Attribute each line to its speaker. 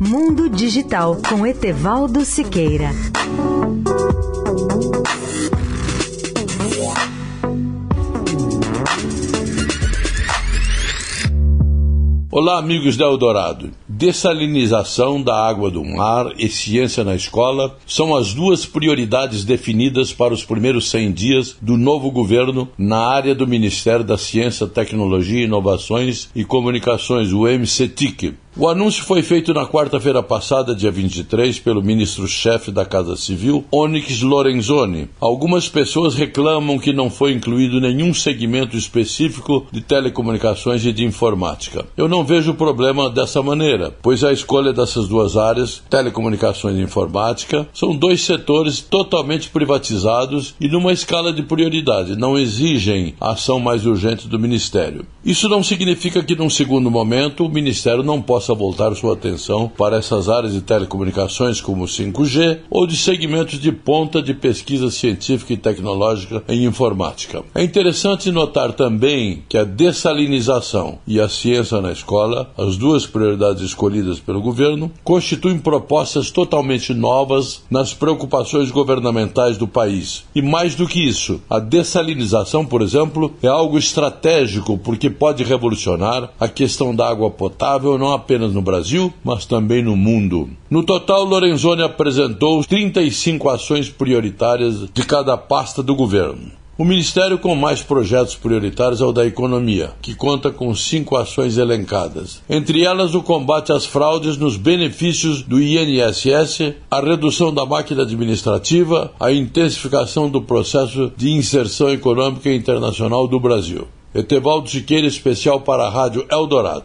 Speaker 1: Mundo Digital com Etevaldo Siqueira.
Speaker 2: Olá, amigos da Eldorado. Dessalinização da água do mar e ciência na escola são as duas prioridades definidas para os primeiros 100 dias do novo governo na área do Ministério da Ciência, Tecnologia, Inovações e Comunicações, o MCTIC. O anúncio foi feito na quarta-feira passada, dia 23, pelo ministro-chefe da Casa Civil, Onyx Lorenzoni. Algumas pessoas reclamam que não foi incluído nenhum segmento específico de telecomunicações e de informática. Eu não vejo problema dessa maneira, pois a escolha dessas duas áreas, telecomunicações e informática, são dois setores totalmente privatizados e numa escala de prioridade, não exigem a ação mais urgente do Ministério. Isso não significa que, num segundo momento, o Ministério não possa possa voltar sua atenção para essas áreas de telecomunicações como 5G ou de segmentos de ponta de pesquisa científica e tecnológica em informática. É interessante notar também que a dessalinização e a ciência na escola, as duas prioridades escolhidas pelo governo, constituem propostas totalmente novas nas preocupações governamentais do país. E mais do que isso, a dessalinização, por exemplo, é algo estratégico porque pode revolucionar a questão da água potável não apenas apenas no Brasil, mas também no mundo. No total, Lorenzoni apresentou 35 ações prioritárias de cada pasta do governo. O Ministério com mais projetos prioritários é o da Economia, que conta com cinco ações elencadas. Entre elas, o combate às fraudes nos benefícios do INSS, a redução da máquina administrativa, a intensificação do processo de inserção econômica internacional do Brasil. Etevaldo Siqueira, especial para a Rádio Eldorado.